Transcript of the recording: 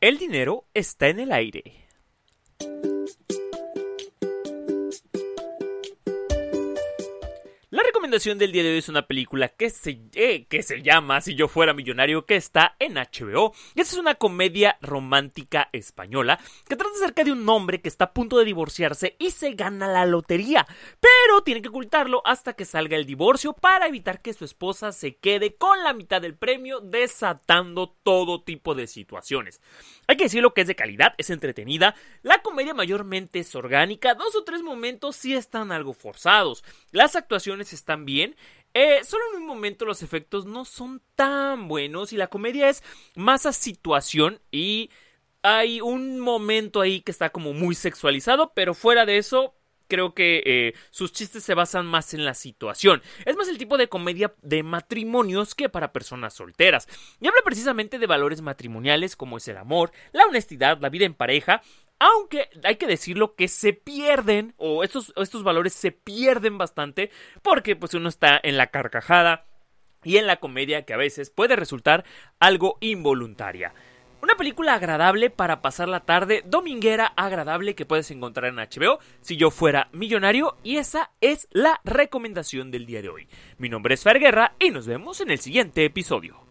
El dinero está en el aire. Recomendación del día de hoy es una película que se, eh, que se llama Si yo fuera millonario, que está en HBO. Y esta es una comedia romántica española que trata acerca de un hombre que está a punto de divorciarse y se gana la lotería. Pero tiene que ocultarlo hasta que salga el divorcio para evitar que su esposa se quede con la mitad del premio, desatando todo tipo de situaciones. Hay que decirlo que es de calidad, es entretenida. La comedia mayormente es orgánica, dos o tres momentos sí están algo forzados. Las actuaciones están bien. Eh, solo en un momento los efectos no son tan buenos y la comedia es más a situación y hay un momento ahí que está como muy sexualizado, pero fuera de eso creo que eh, sus chistes se basan más en la situación. Es más el tipo de comedia de matrimonios que para personas solteras. Y habla precisamente de valores matrimoniales como es el amor, la honestidad, la vida en pareja, aunque hay que decirlo que se pierden, o estos, estos valores se pierden bastante, porque pues uno está en la carcajada y en la comedia que a veces puede resultar algo involuntaria. Una película agradable para pasar la tarde, dominguera agradable que puedes encontrar en HBO si yo fuera millonario y esa es la recomendación del día de hoy. Mi nombre es Fer Guerra y nos vemos en el siguiente episodio.